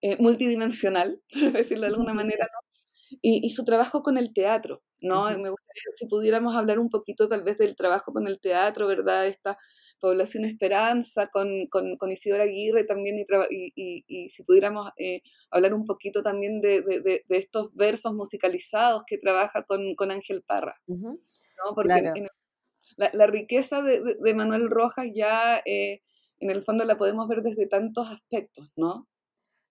Speaker 2: eh, multidimensional, por decirlo de alguna manera, ¿no? Y, y, su trabajo con el teatro, ¿no? Me gustaría si pudiéramos hablar un poquito tal vez del trabajo con el teatro, ¿verdad? Esta Población Esperanza, con, con, con Isidora Aguirre también, y, y, si pudiéramos eh, hablar un poquito también de, de, de, estos versos musicalizados que trabaja con, con Ángel Parra. ¿no? Porque la, la, riqueza de, Manuel Rojas ya eh, en el fondo la podemos ver desde tantos aspectos, ¿no?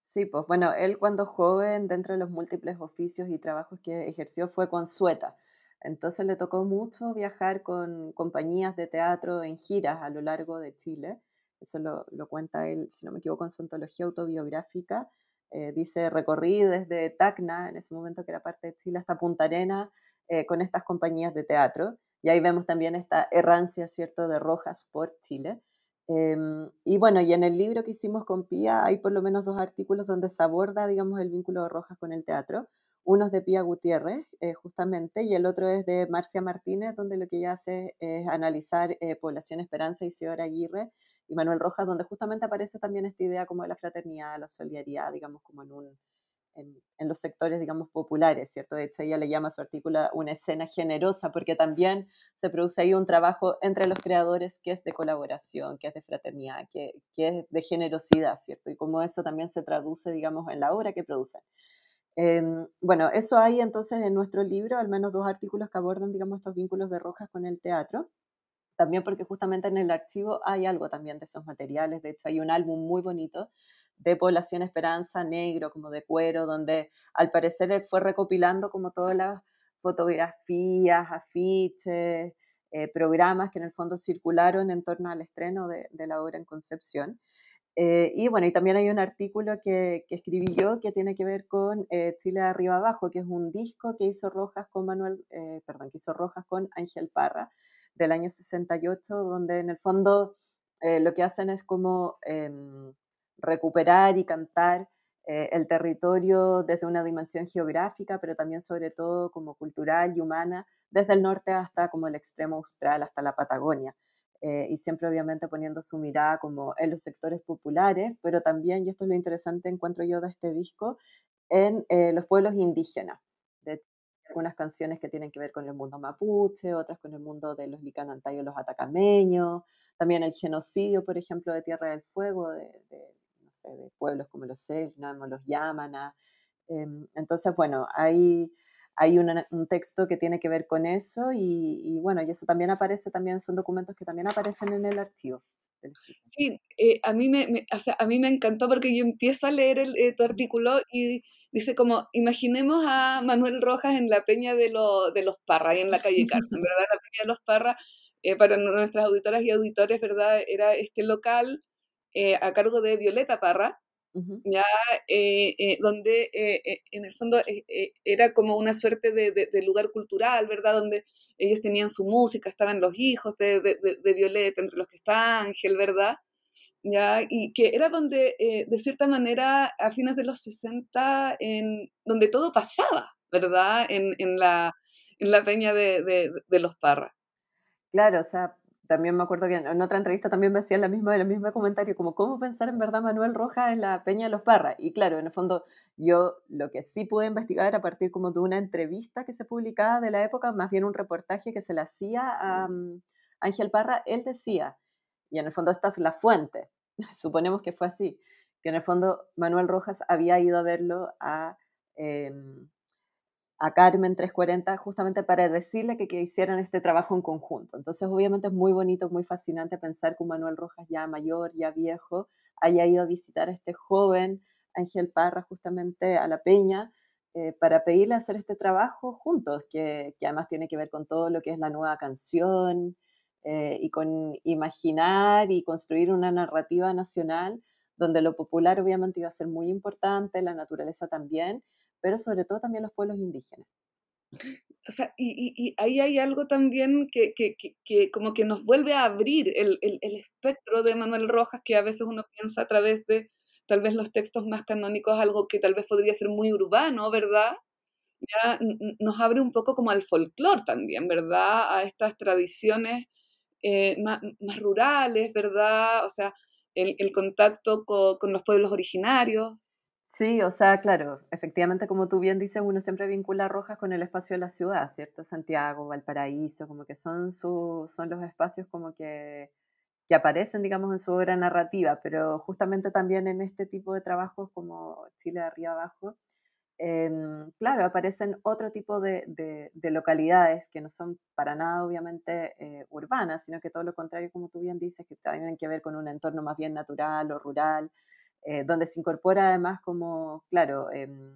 Speaker 3: Sí, pues bueno, él cuando joven, dentro de los múltiples oficios y trabajos que ejerció, fue consueta. Entonces le tocó mucho viajar con compañías de teatro en giras a lo largo de Chile. Eso lo, lo cuenta él, si no me equivoco, en su antología autobiográfica. Eh, dice, recorrí desde Tacna, en ese momento que era parte de Chile, hasta Punta Arena, eh, con estas compañías de teatro. Y ahí vemos también esta errancia, ¿cierto?, de Rojas por Chile. Em, y bueno, y en el libro que hicimos con Pía hay por lo menos dos artículos donde se aborda, digamos, el vínculo de Rojas con el teatro. Uno es de Pía Gutiérrez, eh, justamente, y el otro es de Marcia Martínez, donde lo que ella hace es analizar eh, Población Esperanza, y Isidora Aguirre y Manuel Rojas, donde justamente aparece también esta idea como de la fraternidad, la solidaridad, digamos, como en un, en, los sectores, digamos, populares, ¿cierto? De hecho, ella le llama a su artículo una escena generosa, porque también se produce ahí un trabajo entre los creadores que es de colaboración, que es de fraternidad, que, que es de generosidad, ¿cierto? Y como eso también se traduce, digamos, en la obra que producen. Em, bueno, eso hay entonces en nuestro libro, al menos dos artículos que abordan, digamos, estos vínculos de Rojas con el teatro. También porque justamente en el archivo hay algo también de esos materiales. De hecho, hay un álbum muy bonito de Población Esperanza Negro, como de cuero, donde al parecer él fue recopilando como todas las fotografías, afiches, eh, programas que en el fondo circularon en torno al estreno de, la obra en Concepción. Eh, y bueno, y también hay un artículo que, escribí yo que tiene que ver con eh, Chile Arriba Abajo, que es un disco que hizo Rojas con Manuel, perdón, que hizo Rojas con Ángel Parra del año 68, donde en el fondo lo que hacen es como em, recuperar y cantar eh, el territorio desde una dimensión geográfica, pero también sobre todo como cultural y humana, desde el norte hasta como el extremo austral, hasta la Patagonia. Eh, y siempre obviamente poniendo su mirada como en los sectores populares, pero también, y esto es lo interesante encuentro yo de este disco, en eh, los pueblos indígenas. De algunas canciones que tienen que ver con el mundo mapuche, otras con el mundo de los licanantayos, los atacameños, también el genocidio, por ejemplo, de Tierra del Fuego, de de pueblos como los Selknam los Yamana. Em, entonces, bueno, hay, hay un texto que tiene que ver con eso y, bueno, y eso también aparece, también son documentos que también aparecen en el archivo.
Speaker 2: Sí, eh, a, mí me, a mí me encantó porque yo empiezo a leer el, eh, tu artículo y dice como, imaginemos a Manuel Rojas en la peña de, de los Parra, y en la calle Carmen, ¿verdad? La peña de los Parra, eh, para nuestras auditoras y auditores, ¿verdad? Era este local eh, a cargo de Violeta Parra, ya, eh, eh, donde en el fondo era como una suerte de, lugar cultural, ¿verdad? Donde ellos tenían su música, estaban los hijos de, Violeta, entre los que está Ángel, ¿verdad? ¿ya? Y que era donde, de cierta manera, a fines de los 60, en, donde todo pasaba, ¿verdad? En, en, la, en la peña de, los Parra.
Speaker 3: Claro, o sea, también me acuerdo que en otra entrevista también me hacían la misma, el mismo comentario, como cómo pensar en verdad Manuel Rojas en la Peña de los Parra. Y claro, en el fondo yo lo que sí pude investigar a partir como de una entrevista que se publicaba de la época, más bien un reportaje que se le hacía a mm, Ángel Parra, él decía, y en el fondo esta es la fuente, suponemos que fue así, que en el fondo Manuel Rojas había ido a verlo a... Em, a Carmen 340 justamente para decirle que, que, hicieran este trabajo en conjunto. Entonces, obviamente es muy bonito, muy fascinante pensar que Manuel Rojas ya mayor, ya viejo, haya ido a visitar a este joven Ángel Parra justamente a La Peña eh, para pedirle hacer este trabajo juntos, que, que, además tiene que ver con todo lo que es la nueva canción eh, y con imaginar y construir una narrativa nacional donde lo popular obviamente iba a ser muy importante, la naturaleza también, pero sobre todo también los pueblos indígenas.
Speaker 2: O sea, y, ahí hay algo también que, como que nos vuelve a abrir el, espectro de Manuel Rojas, que a veces uno piensa a través de tal vez los textos más canónicos, algo que tal vez podría ser muy urbano, ¿verdad? Ya nos abre un poco como al folclore también, ¿verdad? A estas tradiciones eh, más, rurales, ¿verdad? O sea, el, contacto con, los pueblos originarios,
Speaker 3: Sí, o sea, claro, efectivamente, como tú bien dices, uno siempre vincula Rojas con el espacio de la ciudad, ¿cierto? Santiago, Valparaíso, como que son, su, son los espacios como que, que aparecen, digamos, en su obra narrativa, pero justamente también en este tipo de trabajos como Chile de arriba abajo, em, claro, aparecen otro tipo de, de, localidades que no son para nada obviamente eh, urbanas, sino que todo lo contrario, como tú bien dices, que tienen que ver con un entorno más bien natural o rural, eh, donde se incorpora además como, claro, em,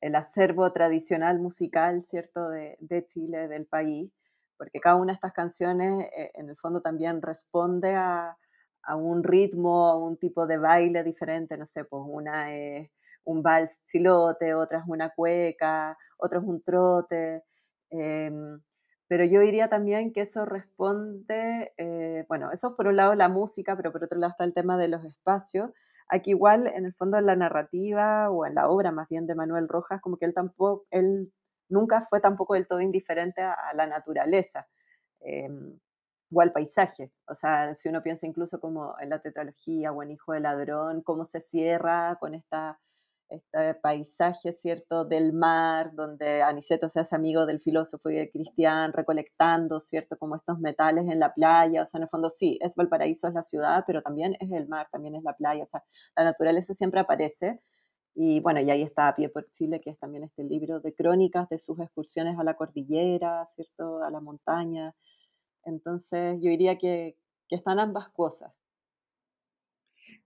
Speaker 3: el acervo tradicional musical, ¿cierto?, de, de, Chile, del país, porque cada una de estas canciones eh, en el fondo también responde a, a, un ritmo, a un tipo de baile diferente, no sé, pues una es un vals chilote, otra es una cueca, otra es un trote, em, pero yo diría también que eso responde, eh, bueno, eso es por un lado la música, pero por otro lado está el tema de los espacios, Aquí igual, en el fondo, en la narrativa o en la obra más bien de Manuel Rojas, como que él tampoco, él nunca fue tampoco del todo indiferente a, la naturaleza em, o al paisaje. O sea, si uno piensa incluso como en la tetralogía o en Hijo de Ladrón, cómo se cierra con esta este paisaje, ¿cierto?, del mar, donde Aniceto se hace amigo del filósofo y del cristiano, recolectando, ¿cierto?, como estos metales en la playa, o sea, en el fondo sí, es Valparaíso, es la ciudad, pero también es el mar, también es la playa, o sea, la naturaleza siempre aparece, y bueno, y ahí está A Pie por Chile, que es también este libro de crónicas de sus excursiones a la cordillera, ¿cierto?, a la montaña, entonces yo diría que, que están ambas cosas.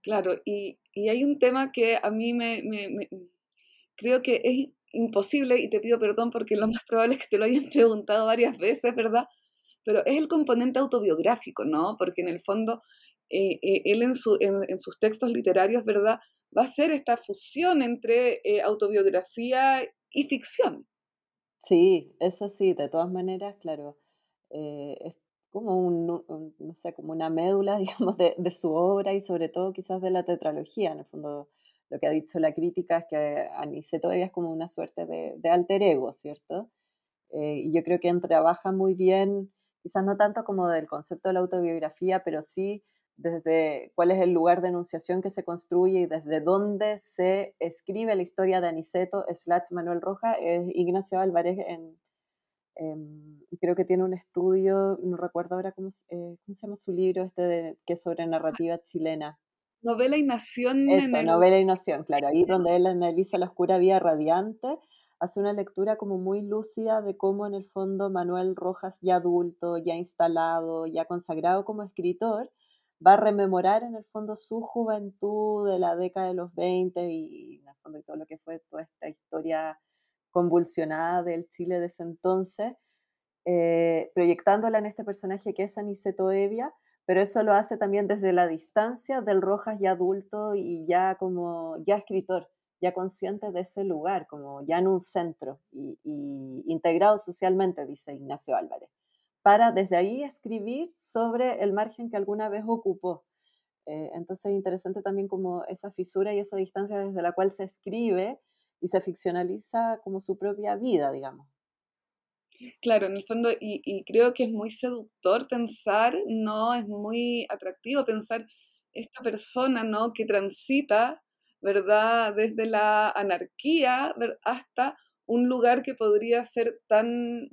Speaker 2: Claro, y, hay un tema que a mí me, creo que es imposible, y te pido perdón porque lo más probable es que te lo hayan preguntado varias veces, ¿verdad? Pero es el componente autobiográfico, ¿no? Porque en el fondo, eh, eh, él en, su, en, sus textos literarios, ¿verdad? Va a ser esta fusión entre eh, autobiografía y ficción.
Speaker 3: Sí, eso sí, de todas maneras, claro, es como una médula, digamos, de, su obra y sobre todo quizás de la tetralogía. En el fondo, lo que ha dicho la crítica es que Aniceto todavía es como una suerte de, alter ego, ¿cierto? Eh, y yo creo que trabaja muy bien, quizás no tanto como del concepto de la autobiografía, pero sí desde cuál es el lugar de enunciación que se construye y desde dónde se escribe la historia de Aniceto slash Manuel Roja, es Ignacio Álvarez en, Em, creo que tiene un estudio, no recuerdo ahora cómo, eh, cómo se llama su libro, este de, que es sobre narrativa chilena.
Speaker 2: Novela y Nación.
Speaker 3: Eso, Novela y Nación, claro, ahí donde él analiza la oscura vía radiante, hace una lectura como muy lúcida de cómo en el fondo Manuel Rojas, ya adulto, ya instalado, ya consagrado como escritor, va a rememorar en el fondo su juventud de la década de los 20 y, en el fondo todo lo que fue toda esta historia convulsionada del Chile de ese entonces, eh, proyectándola en este personaje que es Aniceto Evia, pero eso lo hace también desde la distancia del Rojas ya adulto y ya como ya escritor, ya consciente de ese lugar, como ya en un centro y, integrado socialmente, dice Ignacio Álvarez, para desde ahí escribir sobre el margen que alguna vez ocupó. Eh, entonces es interesante también como esa fisura y esa distancia desde la cual se escribe y se ficcionaliza como su propia vida, digamos.
Speaker 2: Claro, en el fondo, y, creo que es muy seductor pensar, ¿no? Es muy atractivo pensar esta persona, ¿no? Que transita, ¿verdad? Desde la anarquía hasta un lugar que podría ser tan,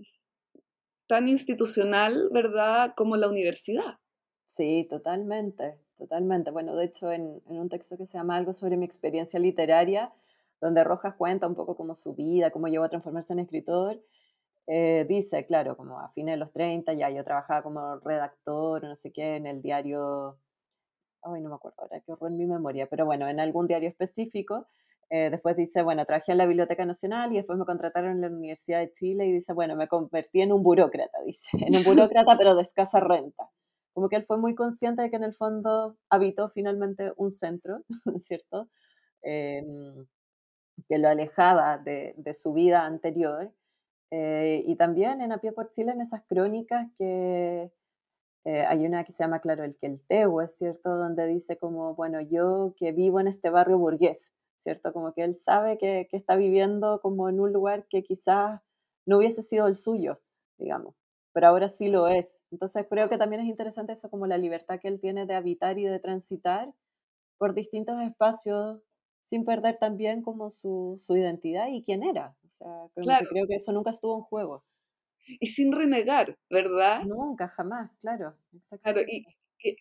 Speaker 2: tan institucional, ¿verdad? Como la universidad.
Speaker 3: Sí, totalmente, totalmente. Bueno, de hecho, en, en un texto que se llama Algo sobre mi experiencia literaria, donde Rojas cuenta un poco como su vida, cómo llegó a transformarse en escritor. Eh, dice, claro, como a fines de los 30 ya yo trabajaba como redactor, no sé qué, en el diario, ay, no me acuerdo ahora, qué horror en mi memoria, pero bueno, en algún diario específico. Eh, después dice, bueno, trabajé en la Biblioteca Nacional y después me contrataron en la Universidad de Chile y dice, bueno, me convertí en un burócrata, dice, en un burócrata pero de escasa renta. Como que él fue muy consciente de que en el fondo habitó finalmente un centro, ¿cierto? Eh, que lo alejaba de, su vida anterior. Eh, y también en A Pie por Chile, en esas crónicas que eh, hay una que se llama, claro, el que el Teo, es cierto, donde dice como, bueno, yo que vivo en este barrio burgués, ¿cierto? Como que él sabe que, que está viviendo como en un lugar que quizás no hubiese sido el suyo, digamos, pero ahora sí lo es. Entonces creo que también es interesante eso, como la libertad que él tiene de habitar y de transitar por distintos espacios sin perder también como su, su identidad y quién era. O sea, creo que eso nunca estuvo en juego.
Speaker 2: Y sin renegar, ¿verdad?
Speaker 3: Nunca, jamás, claro.
Speaker 2: Claro, y,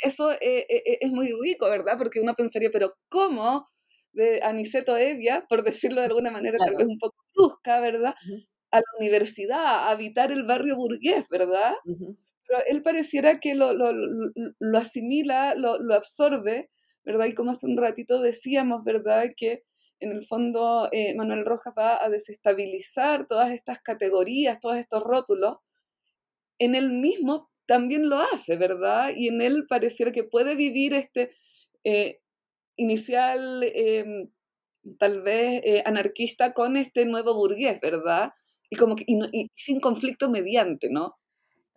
Speaker 2: eso eh, eh, eh, es muy rico, ¿verdad? Porque uno pensaría, pero ¿cómo? de Aniceto Evia, por decirlo de alguna manera tal vez un poco brusca, ¿verdad? A la universidad, a habitar el barrio burgués, ¿verdad? Pero él pareciera que lo, lo, lo, asimila, lo, lo absorbe, ¿verdad? Y como hace un ratito decíamos, ¿verdad? Que en el fondo eh, Manuel Rojas va a desestabilizar todas estas categorías, todos estos rótulos, en él mismo también lo hace, ¿verdad? Y en él pareciera que puede vivir este eh, inicial, em, tal vez eh, anarquista, con este nuevo burgués, ¿verdad? Y, como que, y, sin conflicto mediante, ¿no?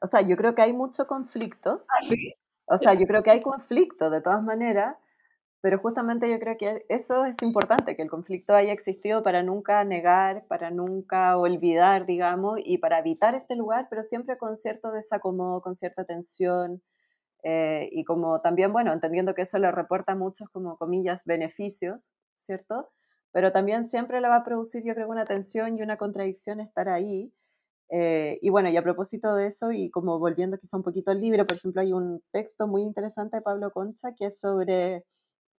Speaker 3: O sea, yo creo que hay mucho conflicto.
Speaker 2: ¿Ah, sí?
Speaker 3: O sea, yo creo que hay conflicto de todas maneras, pero justamente yo creo que eso es importante, que el conflicto haya existido para nunca negar, para nunca olvidar, digamos, y para evitar este lugar, pero siempre con cierto desacomodo, con cierta tensión, eh, y como también, bueno, entendiendo que eso le reporta muchos, como comillas, beneficios, ¿cierto? Pero también siempre le va a producir, yo creo, una tensión y una contradicción estar ahí. Eh, y bueno, y a propósito de eso, y como volviendo quizá un poquito al libro, por ejemplo, hay un texto muy interesante de Pablo Concha que es sobre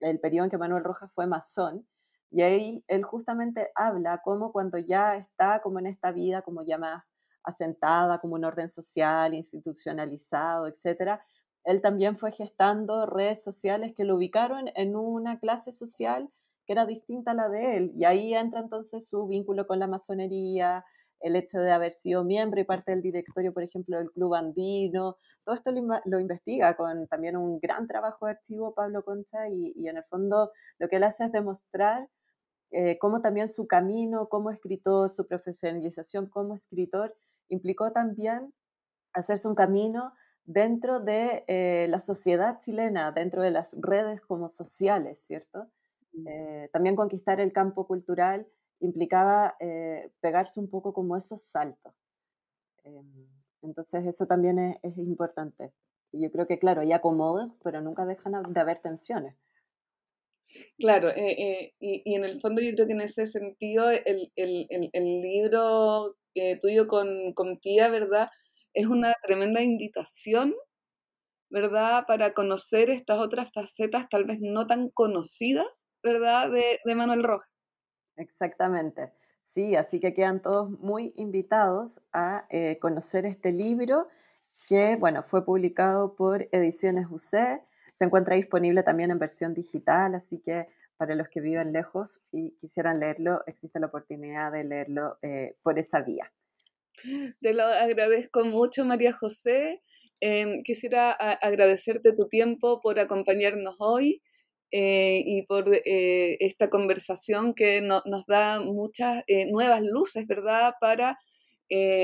Speaker 3: el periodo en que Manuel Rojas fue masón, y ahí él justamente habla como cuando ya está como en esta vida como ya más asentada, como un orden social, institucionalizado, etcétera, él también fue gestando redes sociales que lo ubicaron en una clase social que era distinta a la de él. Y ahí entra entonces su vínculo con la masonería, el hecho de haber sido miembro y parte del directorio, por ejemplo, del Club Andino. Todo esto lo, investiga con también un gran trabajo de archivo Pablo Concha y, en el fondo lo que él hace es demostrar eh, cómo también su camino como escritor, su profesionalización como escritor, implicó también hacerse un camino dentro de eh, la sociedad chilena, dentro de las redes como sociales, ¿cierto? Eh, también conquistar el campo cultural implicaba eh, pegarse un poco como esos saltos. Em, entonces eso también es, importante. Y yo creo que, claro, hay acomodos, pero nunca dejan de haber tensiones.
Speaker 2: Claro, eh, eh, y, en el fondo yo creo que en ese sentido el, libro tuyo con, con Pía, ¿verdad? Es una tremenda invitación, ¿verdad? Para conocer estas otras facetas tal vez no tan conocidas, ¿verdad? De, de Manuel Rojas.
Speaker 3: Exactamente. Sí, así que quedan todos muy invitados a eh, conocer este libro que, bueno, fue publicado por Ediciones UC. Se encuentra disponible también en versión digital, así que para los que viven lejos y quisieran leerlo, existe la oportunidad de leerlo eh, por esa vía.
Speaker 2: Te lo agradezco mucho, María José. Em, quisiera agradecerte tu tiempo por acompañarnos hoy. Eh, y por eh, esta conversación que nos da muchas eh, nuevas luces, ¿verdad?, para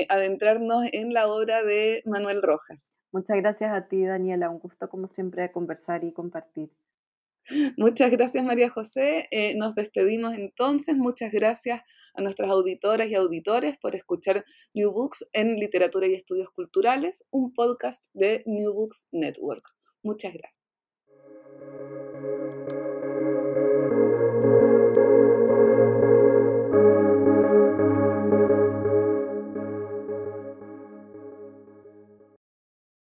Speaker 2: adentrarnos en la obra de Manuel Rojas.
Speaker 3: Muchas gracias a ti, Daniela. Un gusto, como siempre, conversar y compartir.
Speaker 2: Muchas gracias, María José. nos despedimos entonces. Muchas gracias a nuestras auditoras y auditores por escuchar New Books en Literatura y Estudios Culturales, un podcast de New Books Network. Muchas gracias.